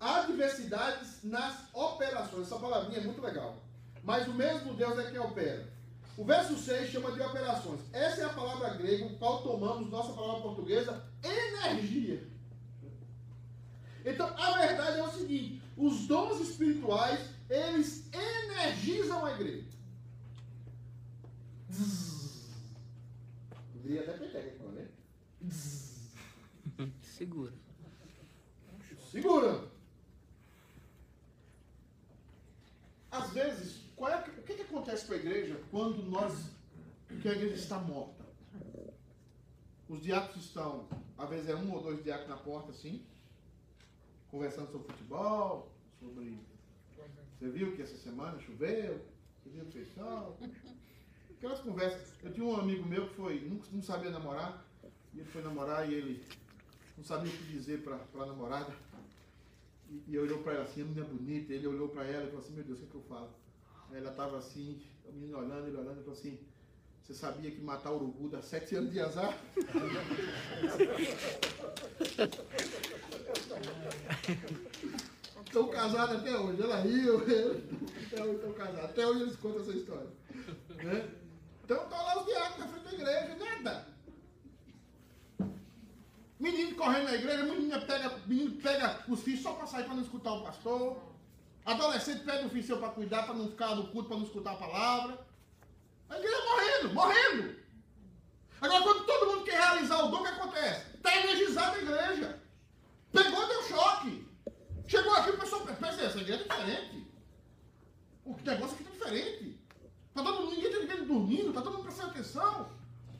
há diversidades nas operações. Essa palavrinha é muito legal. Mas o mesmo Deus é quem opera. O verso 6 chama de operações. É a palavra grega, o qual tomamos nossa palavra portuguesa, energia. Então, a verdade é o seguinte: os dons espirituais, eles energizam a igreja. Poderia até pegar aqui, né? Segura. Segura. Às vezes, qual é, o que, que acontece com a igreja quando nós, que a igreja está morta? Os diáconos estão, às vezes é um ou dois diáconos na porta, assim, conversando sobre futebol, sobre. Você viu que essa semana choveu? Você viu o pessoal? Aquelas conversas. Eu tinha um amigo meu que foi, não, não sabia namorar, e ele foi namorar e ele não sabia o que dizer para a namorada. E, e olhou para ela assim, a menina bonita, ele olhou para ela e falou assim, meu Deus, o que, é que eu falo? Aí ela estava assim, a menina olhando, ele olhando, e falou assim, você sabia que matar urubu dá sete anos de azar? Estão casados até hoje, ela riu, até hoje estão casados, até hoje eles contam essa história. Né? Então estão lá os diáconos na frente da igreja, nada. Menino correndo na igreja, menina pega, menino pega os filhos só para sair para não escutar o pastor. Adolescente pega o filho seu para cuidar, para não ficar no culto, para não escutar a palavra. A igreja morrendo, morrendo. Agora, quando todo mundo quer realizar o dom, o que acontece? Está energizada a igreja. Pegou, deu choque. Chegou aqui, o pessoal pensa, essa igreja é diferente. O negócio aqui está diferente. Está todo mundo, ninguém está ninguém dormindo, está todo mundo prestando atenção.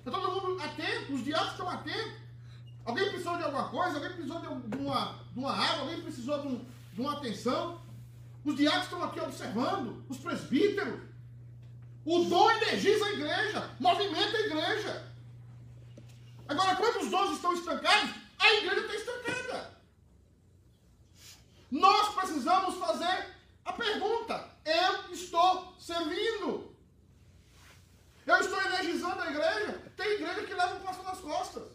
Está todo mundo atento, os diabos estão atentos. Alguém precisou de alguma coisa, alguém precisou de uma, de uma água, alguém precisou de, um, de uma atenção. Os diáconos estão aqui observando, os presbíteros. O dom energiza a igreja, movimenta a igreja. Agora, quando os dons estão estancados, a igreja está estancada. Nós precisamos fazer a pergunta: eu estou servindo? Eu estou energizando a igreja? Tem igreja que leva o pastor nas costas.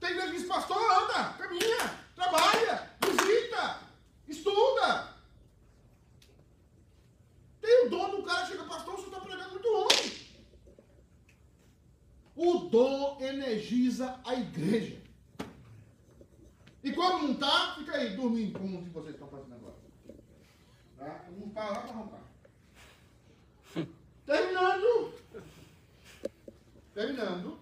Tem igreja que diz, pastor, anda, caminha, trabalha, visita, estuda. Tem o dom do cara chega, pastor, você está pregando muito ruim. O dom energiza a igreja. E quando não está, fica aí dormindo, como vocês estão fazendo agora. Tá? Não para lá para roncar. Terminando. Terminando.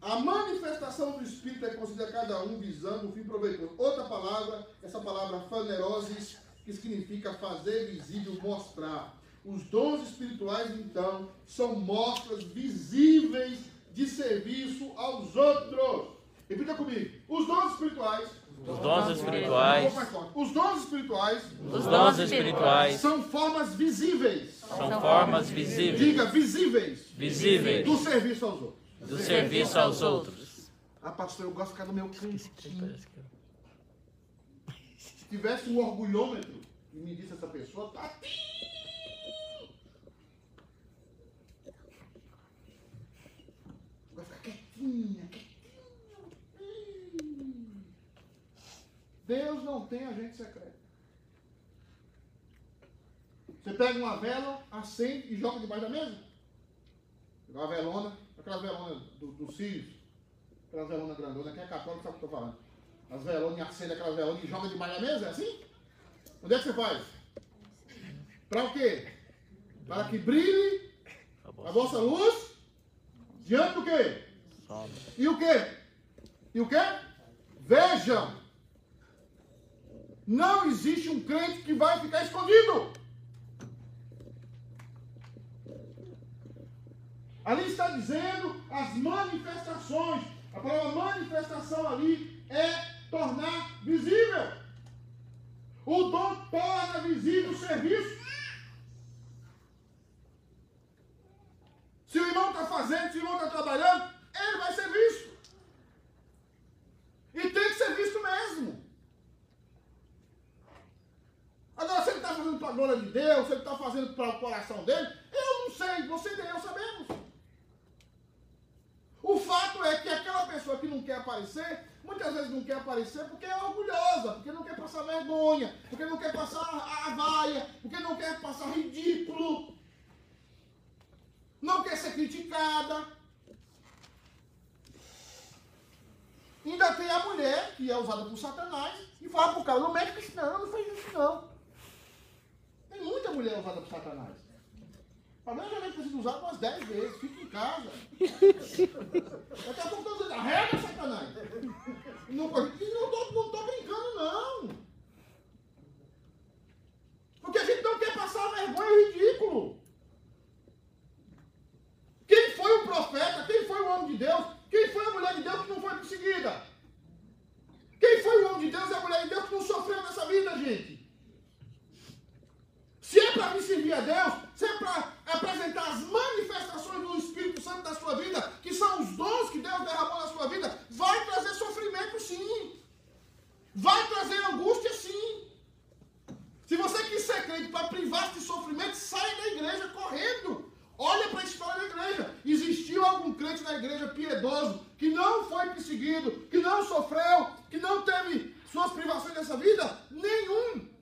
A manifestação do Espírito é concedida a cada um visando o fim proveitoso. Outra palavra, essa palavra fanerosis, que significa fazer visível, mostrar. Os dons espirituais, então, são mostras visíveis de serviço aos outros. Repita comigo. Os dons espirituais. Os dons espirituais. Os dons espirituais. Os dons espirituais. São formas visíveis. São formas visíveis. Diga visíveis. Visíveis. Do serviço aos outros. Do serviço aos outros. Ah, pastor, eu gosto de ficar no meu cantinho. Se tivesse um orgulhômetro e me disse essa pessoa, tá Vai ficar quietinha, quietinho. Deus não tem agente secreto. Você pega uma vela, acende e joga debaixo da mesa. Uma velona, aquela velona do, cílios, aquela velona grandona, quem é católico sabe o que eu estou falando. As velonas, acende aquela velona e joga debaixo da mesa, é assim? Onde é que você faz? Para o quê? Para que brilhe a vossa luz diante do quê? E o quê? E o quê? Vejam! Não existe um crente que vai ficar escondido. Ali está dizendo as manifestações. A palavra manifestação ali é tornar visível. O dom torna visível o serviço. Se o irmão está fazendo, se o irmão está trabalhando, ele vai ser visto. E tem que ser visto mesmo. Agora, se ele está fazendo para a glória de Deus, se ele está fazendo para o coração dele, eu não sei, você e eu sabemos. O fato é que aquela pessoa que não quer aparecer, muitas vezes não quer aparecer porque é orgulhosa, porque não quer passar vergonha, porque não quer passar a vaia, porque não quer passar ridículo, não quer ser criticada. Ainda tem a mulher, que é usada por Satanás, e fala pro cara, não mexe com isso não, não faz isso não. Tem muita mulher usada por Satanás. A mulher já deve ter sido usada umas 10 vezes, fica em casa. Daqui a pouco estão arrega Satanás. Não, tô brincando, não. Porque a gente não quer passar vergonha e ridículo. Quem foi o profeta? Quem foi o homem de Deus? Quem foi a mulher de Deus que não foi perseguida? Quem foi o homem de Deus e a mulher de Deus que não sofreu nessa vida, gente? Se é para me servir a Deus, se é para apresentar as manifestações do Espírito Santo da sua vida, que são os dons que Deus derramou na sua vida, vai trazer sofrimento sim. Vai trazer angústia sim. Se você quis ser crente para privar-se de sofrimento, sai da igreja correndo. Olha para a história da igreja. Existiu algum crente na igreja piedoso que não foi perseguido, que não sofreu, que não teve suas privações nessa vida? Nenhum.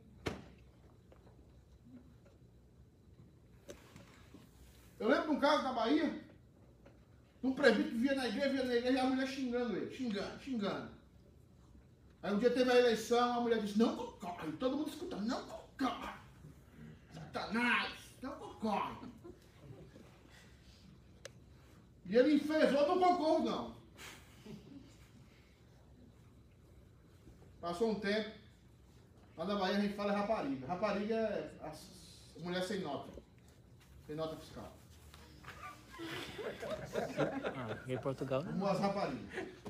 Eu lembro de um caso na Bahia, um presbítero que via na igreja, via na igreja, e a mulher xingando xingando. Aí um dia teve a eleição, a mulher disse, não concorre. Todo mundo escutando, não concorre. Satanás, não concorre. E ele enfezou, não concordo não. Passou um tempo, lá na Bahia a gente fala rapariga. Rapariga é a mulher sem nota. Sem nota fiscal. Ah, em Portugal não. Umas raparigas.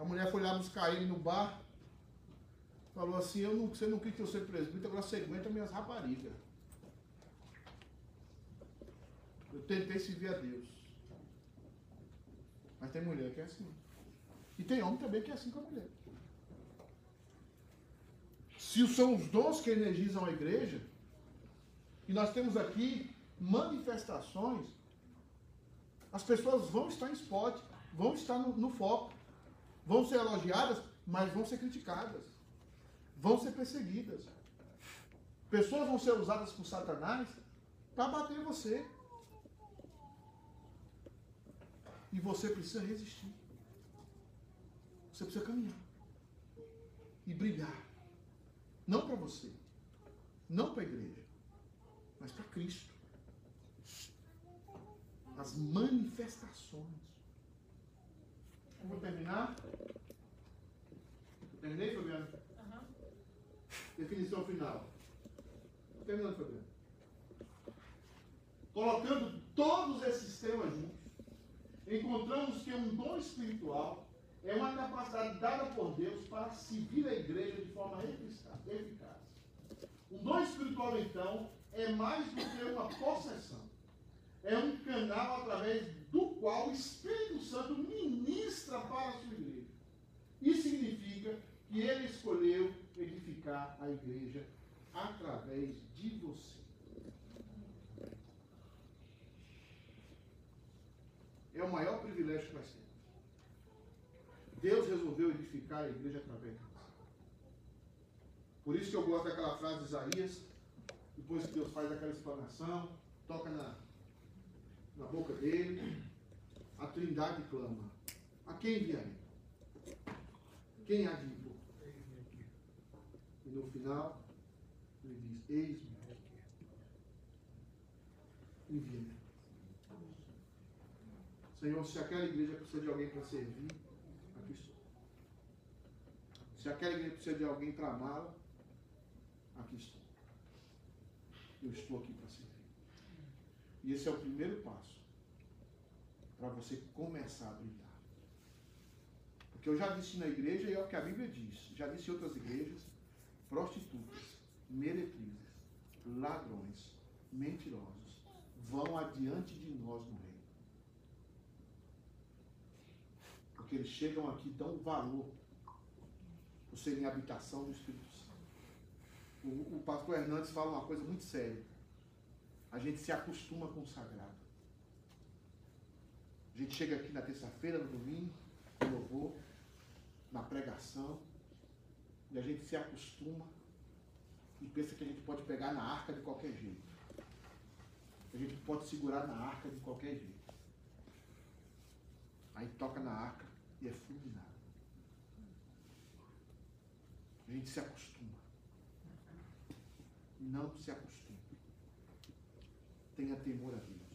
A mulher foi lá buscar ele no bar. Falou assim, eu não, você não quis que eu ser presbítero, agora você aguenta minhas raparigas. Eu tentei servir a Deus. Mas tem mulher que é assim. E tem homem também que é assim com a mulher. Se são os dons que energizam a igreja, e nós temos aqui manifestações, as pessoas vão estar em spot, vão estar no, no foco, vão ser elogiadas, mas vão ser criticadas, vão ser perseguidas. Pessoas vão ser usadas por Satanás para bater você. E você precisa resistir. Você precisa caminhar. E brilhar. Não para você. Não para a igreja. Mas para Cristo. As manifestações. Vou terminar. Terminei, Fabiano? Aham. Definição final. Terminando, Fabiano. Colocando todos esses temas juntos, encontramos que um dom espiritual é uma capacidade dada por Deus para servir a igreja de forma eficaz. Um dom espiritual, então, é mais do que uma possessão. É um canal através do qual o Espírito Santo ministra para a sua igreja. Isso significa que ele escolheu edificar a igreja através de você. É o maior privilégio que nós temos. Deus resolveu edificar a igreja através de você. Por isso que eu gosto daquela frase de Isaías, depois que Deus faz aquela explanação, toca na, na boca dele, a trindade clama. A quem enviarei? Quem há de? E no final, ele diz, eis-me. Envia-me. Senhor, se aquela igreja precisa de alguém para servir, aqui estou. Se aquela igreja precisa de alguém para amá-la, aqui estou. Eu estou aqui para servir. E esse é o primeiro passo para você começar a brilhar. Porque eu já disse na igreja e é o que a Bíblia diz. Já disse em outras igrejas, prostitutas, meretrizes, ladrões, mentirosos, vão adiante de nós no reino. Porque eles chegam aqui dão valor por serem habitação do Espírito Santo. O, o pastor Hernandes fala uma coisa muito séria. A gente se acostuma com o sagrado. A gente chega aqui na terça-feira, no domingo, no louvor, na pregação, e a gente se acostuma e pensa que a gente pode pegar na arca de qualquer jeito. A gente pode segurar na arca de qualquer jeito. Aí toca na arca e é fulminado. A gente se acostuma. Não se acostume. Tenha temor a Deus.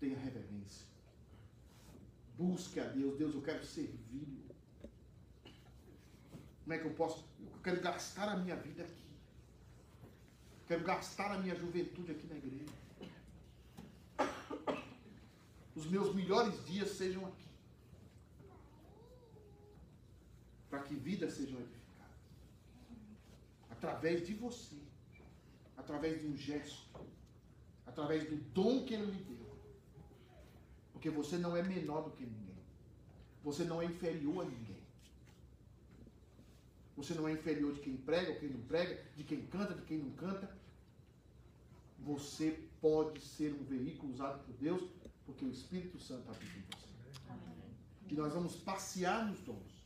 Tenha reverência. Busque a Deus. Deus, eu quero servir. Como é que eu posso? Eu quero gastar a minha vida aqui. Quero gastar a minha juventude aqui na igreja. Os meus melhores dias sejam aqui. Para que vidas sejam edificadas. Através de você. Através de um gesto. Através do dom que Ele lhe deu. Porque você não é menor do que ninguém. Você não é inferior a ninguém. Você não é inferior de quem prega ou quem não prega, de quem canta, de quem não canta. Você pode ser um veículo usado por Deus, porque o Espírito Santo habita em você. E nós vamos passear nos dons.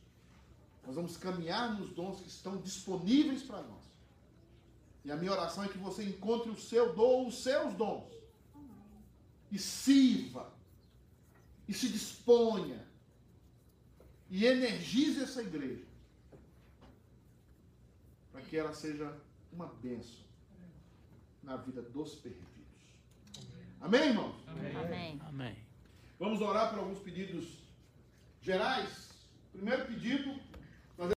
Nós vamos caminhar nos dons que estão disponíveis para nós. E a minha oração é que você encontre o seu dom, os seus dons. E sirva. E se disponha. E energize essa igreja para que ela seja uma bênção na vida dos perdidos. Amém, irmãos? Amém. Amém. Vamos orar por alguns pedidos gerais. Primeiro pedido